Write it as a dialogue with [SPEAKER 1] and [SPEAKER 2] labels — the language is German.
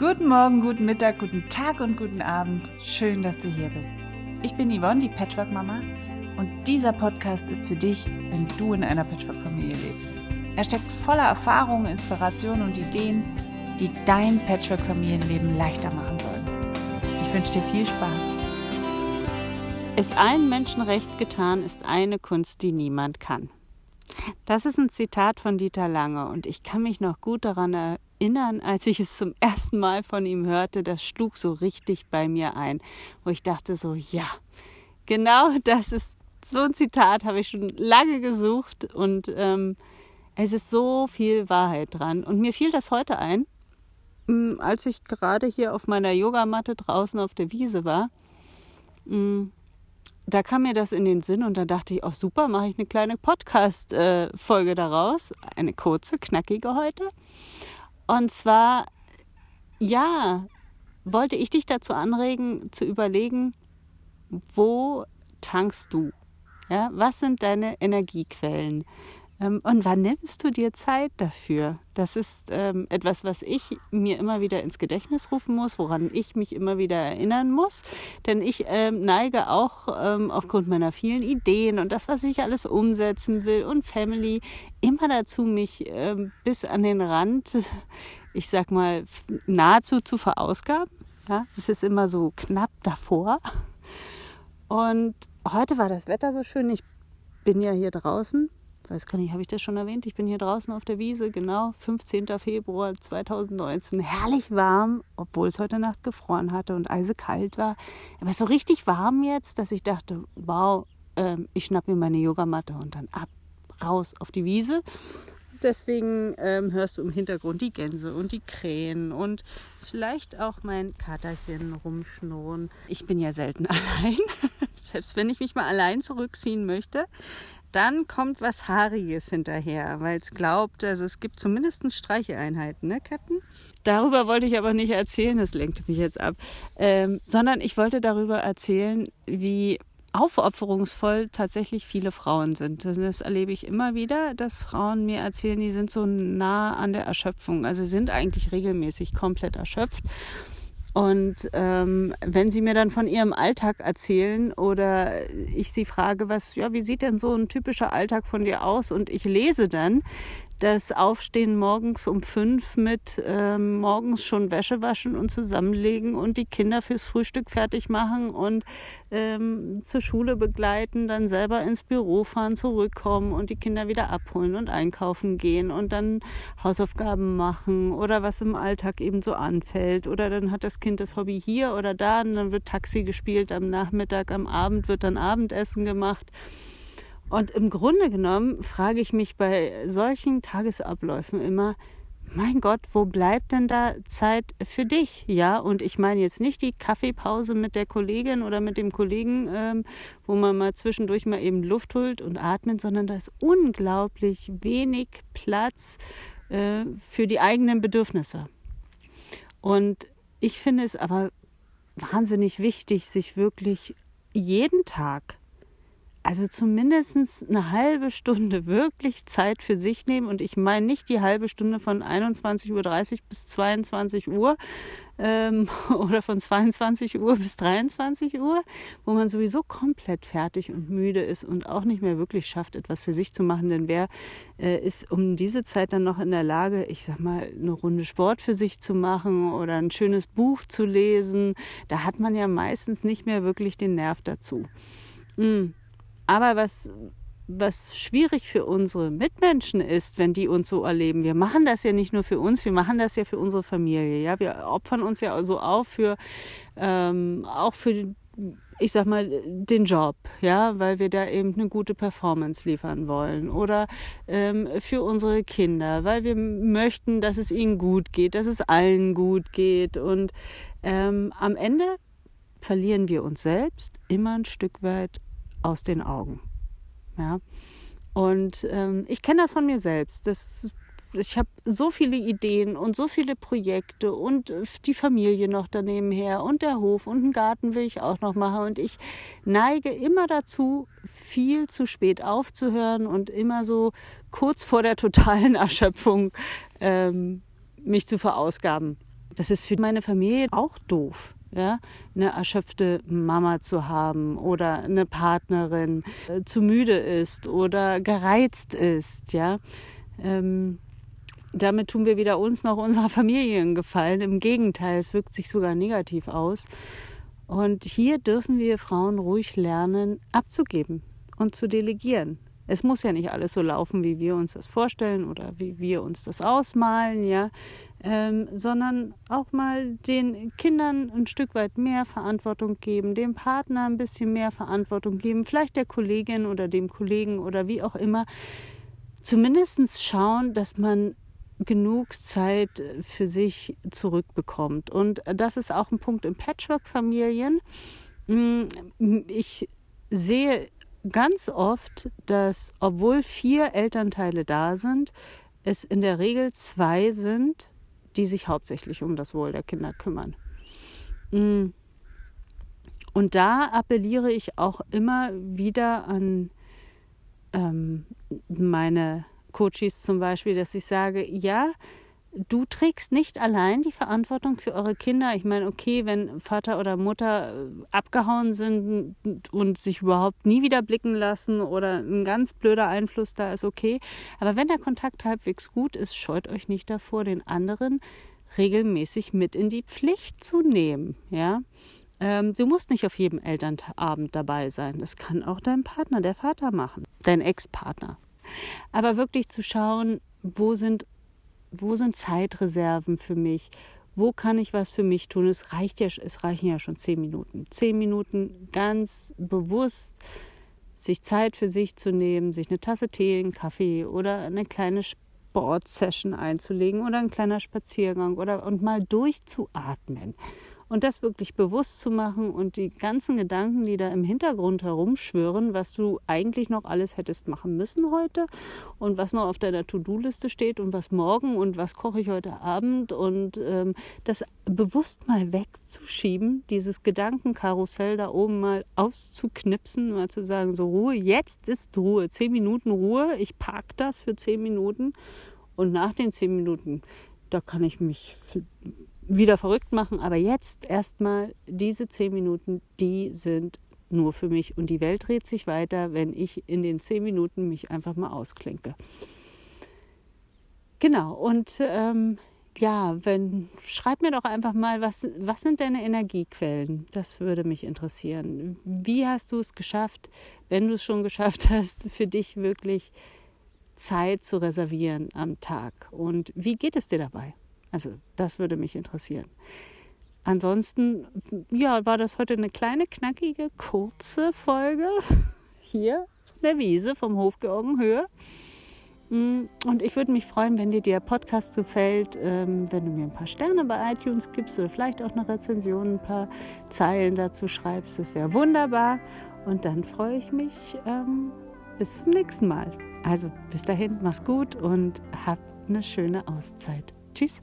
[SPEAKER 1] Guten Morgen, guten Mittag, guten Tag und guten Abend. Schön, dass du hier bist. Ich bin Yvonne, die Patchwork-Mama, und dieser Podcast ist für dich, wenn du in einer Patchwork-Familie lebst. Er steckt voller Erfahrungen, Inspirationen und Ideen, die dein Patchwork-Familienleben leichter machen sollen. Ich wünsche dir viel Spaß.
[SPEAKER 2] Ist allen Menschen recht getan, ist eine Kunst, die niemand kann. Das ist ein Zitat von Dieter Lange und ich kann mich noch gut daran erinnern, als ich es zum ersten Mal von ihm hörte, das schlug so richtig bei mir ein, wo ich dachte so, ja, genau das ist so ein Zitat, habe ich schon lange gesucht und ähm, es ist so viel Wahrheit dran. Und mir fiel das heute ein, mm, als ich gerade hier auf meiner Yogamatte draußen auf der Wiese war. Da kam mir das in den Sinn und dann dachte ich, auch oh, super, mache ich eine kleine Podcast-Folge daraus. Eine kurze, knackige heute. Und zwar, ja, wollte ich dich dazu anregen, zu überlegen, wo tankst du? Ja, was sind deine Energiequellen? Ähm, und wann nimmst du dir Zeit dafür? Das ist ähm, etwas, was ich mir immer wieder ins Gedächtnis rufen muss, woran ich mich immer wieder erinnern muss. Denn ich ähm, neige auch aufgrund meiner vielen Ideen und das, was ich alles umsetzen will und Family, immer dazu, mich bis an den Rand, ich sag mal, nahezu zu verausgaben. Ja, es ist immer so knapp davor. Und heute war das Wetter so schön. Ich bin ja hier draußen weiß gar nicht, habe ich das schon erwähnt? Ich bin hier draußen auf der Wiese, genau, 15. Februar 2019. Herrlich warm, obwohl es heute Nacht gefroren hatte und eisekalt war. Aber so richtig warm jetzt, dass ich dachte, wow, ähm, ich schnapp mir meine Yogamatte und dann ab, raus auf die Wiese. Deswegen ähm, hörst du im Hintergrund die Gänse und die Krähen und vielleicht auch mein Katerchen rumschnurren. Ich bin ja selten allein. Selbst wenn ich mich mal allein zurückziehen möchte, dann kommt was Haariges hinterher, weil es glaubt, also es gibt zumindest Streicheinheiten, ne, Captain? Darüber wollte ich aber nicht erzählen, das lenkt mich jetzt ab, ähm, sondern ich wollte darüber erzählen, wie aufopferungsvoll tatsächlich viele Frauen sind. Das erlebe ich immer wieder, dass Frauen mir erzählen, die sind so nah an der Erschöpfung, also sind eigentlich regelmäßig komplett erschöpft und ähm, wenn Sie mir dann von Ihrem Alltag erzählen oder ich Sie frage, was, ja, wie sieht denn so ein typischer Alltag von dir aus? Und ich lese dann, das Aufstehen morgens um fünf mit ähm, morgens schon Wäsche waschen und zusammenlegen und die Kinder fürs Frühstück fertig machen und ähm, zur Schule begleiten, dann selber ins Büro fahren, zurückkommen und die Kinder wieder abholen und einkaufen gehen und dann Hausaufgaben machen oder was im Alltag eben so anfällt. Oder dann hat das Kind das Hobby hier oder da und dann wird Taxi gespielt am Nachmittag, am Abend wird dann Abendessen gemacht. Und im Grunde genommen frage ich mich bei solchen Tagesabläufen immer, mein Gott, wo bleibt denn da Zeit für dich? Ja, und ich meine jetzt nicht die Kaffeepause mit der Kollegin oder mit dem Kollegen, ähm, wo man mal zwischendurch mal eben Luft holt und atmet, sondern da ist unglaublich wenig Platz äh, für die eigenen Bedürfnisse. Und ich finde es aber wahnsinnig wichtig, sich wirklich jeden Tag also zumindest eine halbe Stunde wirklich Zeit für sich nehmen. Und ich meine nicht die halbe Stunde von 21.30 Uhr bis 22 Uhr ähm, oder von 22 Uhr bis 23 Uhr, wo man sowieso komplett fertig und müde ist und auch nicht mehr wirklich schafft, etwas für sich zu machen. Denn wer äh, ist um diese Zeit dann noch in der Lage, ich sag mal, eine Runde Sport für sich zu machen oder ein schönes Buch zu lesen? Da hat man ja meistens nicht mehr wirklich den Nerv dazu. Mm. Aber was, was schwierig für unsere Mitmenschen ist, wenn die uns so erleben. Wir machen das ja nicht nur für uns, wir machen das ja für unsere Familie. Ja, wir opfern uns ja so auf für ähm, auch für ich sag mal, den Job, ja, weil wir da eben eine gute Performance liefern wollen. Oder ähm, für unsere Kinder, weil wir möchten, dass es ihnen gut geht, dass es allen gut geht. Und ähm, am Ende verlieren wir uns selbst immer ein Stück weit aus den Augen. Ja. Und ähm, ich kenne das von mir selbst. Das, ich habe so viele Ideen und so viele Projekte und die Familie noch daneben her und der Hof und einen Garten will ich auch noch machen. Und ich neige immer dazu, viel zu spät aufzuhören und immer so kurz vor der totalen Erschöpfung ähm, mich zu verausgaben. Das ist für meine Familie auch doof. Ja, eine erschöpfte Mama zu haben oder eine Partnerin äh, zu müde ist oder gereizt ist, ja. Ähm, damit tun wir weder uns noch unserer Familie einen Gefallen. Im Gegenteil, es wirkt sich sogar negativ aus. Und hier dürfen wir Frauen ruhig lernen, abzugeben und zu delegieren. Es muss ja nicht alles so laufen, wie wir uns das vorstellen oder wie wir uns das ausmalen, ja, ähm, sondern auch mal den Kindern ein Stück weit mehr Verantwortung geben, dem Partner ein bisschen mehr Verantwortung geben, vielleicht der Kollegin oder dem Kollegen oder wie auch immer. Zumindest schauen, dass man genug Zeit für sich zurückbekommt. Und das ist auch ein Punkt in Patchwork-Familien. Mm, ich sehe ganz oft, dass obwohl vier Elternteile da sind, es in der Regel zwei sind, die sich hauptsächlich um das Wohl der Kinder kümmern. Mm. Und da appelliere ich auch immer wieder an ähm, meine Coaches zum Beispiel, dass ich sage, ja, du trägst nicht allein die Verantwortung für eure Kinder. Ich meine, okay, wenn Vater oder Mutter äh, abgehauen sind und sich überhaupt nie wieder blicken lassen oder ein ganz blöder Einfluss da ist, okay. Aber wenn der Kontakt halbwegs gut ist, scheut euch nicht davor, den anderen regelmäßig mit in die Pflicht zu nehmen, ja. Ähm, du musst nicht auf jedem Elternabend dabei sein. Das kann auch dein Partner, der Vater machen, dein Ex-Partner. Aber wirklich zu schauen, wo sind wo sind Zeitreserven für mich? Wo kann ich was für mich tun? Es reicht ja, es reichen ja schon zehn Minuten. Zehn Minuten ganz bewusst sich Zeit für sich zu nehmen, sich eine Tasse Tee, einen Kaffee oder eine kleine Sportsession einzulegen oder ein kleiner Spaziergang oder und mal durchzuatmen. Und das wirklich bewusst zu machen und die ganzen Gedanken, die da im Hintergrund herumschwirren, was du eigentlich noch alles hättest machen müssen heute und was noch auf deiner To-Do-Liste steht und was morgen und was koche ich heute Abend und ähm, das bewusst mal wegzuschieben, dieses Gedankenkarussell da oben mal auszuknipsen, mal zu sagen, so Ruhe, jetzt ist Ruhe, zehn Minuten Ruhe, ich park das für zehn Minuten und nach den zehn Minuten, da kann ich mich wieder verrückt machen. Aber jetzt erstmal diese zehn Minuten, die sind nur für mich. Und die Welt dreht sich weiter, wenn ich in den zehn Minuten mich einfach mal ausklinke. Genau, und ähm, ja, wenn, schreib mir doch einfach mal, was, was sind deine Energiequellen? Das würde mich interessieren. Wie hast du es geschafft, wenn du es schon geschafft hast, für dich wirklich Zeit zu reservieren am Tag? Und wie geht es dir dabei? Also das würde mich interessieren. Ansonsten, ja, war das heute eine kleine, knackige, kurze Folge hier von der Wiese vom Hof Georgenhöhe. Mm, und ich würde mich freuen, wenn dir der Podcast gefällt, ähm, wenn du mir ein paar Sterne bei iTunes gibst oder vielleicht auch eine Rezension, ein paar Zeilen dazu schreibst. Das wäre wunderbar. Und dann freue ich mich ähm, bis zum nächsten Mal. Also bis dahin, mach's gut und hab eine schöne Auszeit. Tschüss.